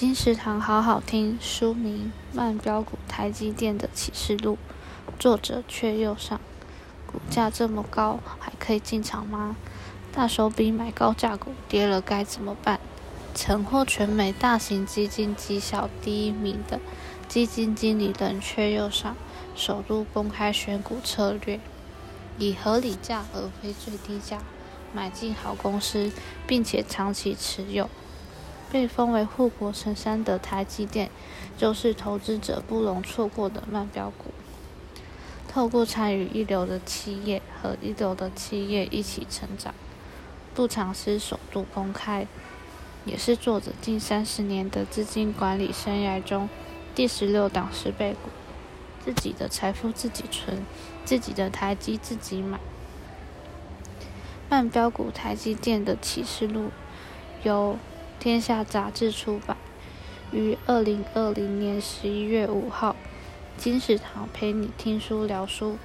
金石堂好好听，书名《慢标股台积电的启示录》，作者阙又上。股价这么高，还可以进场吗？大手笔买高价股，跌了该怎么办？曾获全美大型基金绩效第一名的基金经理人阙又上，首度公开选股策略，以合理价而非最低价买进好公司，并且长期持有。被封为护国神山的台积电，就是投资者不容错过的慢飙股。透过参与一流的企业和一流的企业一起成长，杜长斯首度公开。也是作者近三十年的资金管理生涯中第十六档十倍股，自己的财富自己存，自己的台积自己买。慢飙股台积电的启示录由天下杂志出版，于二零二零年十一月五号。金石堂陪你听书聊书。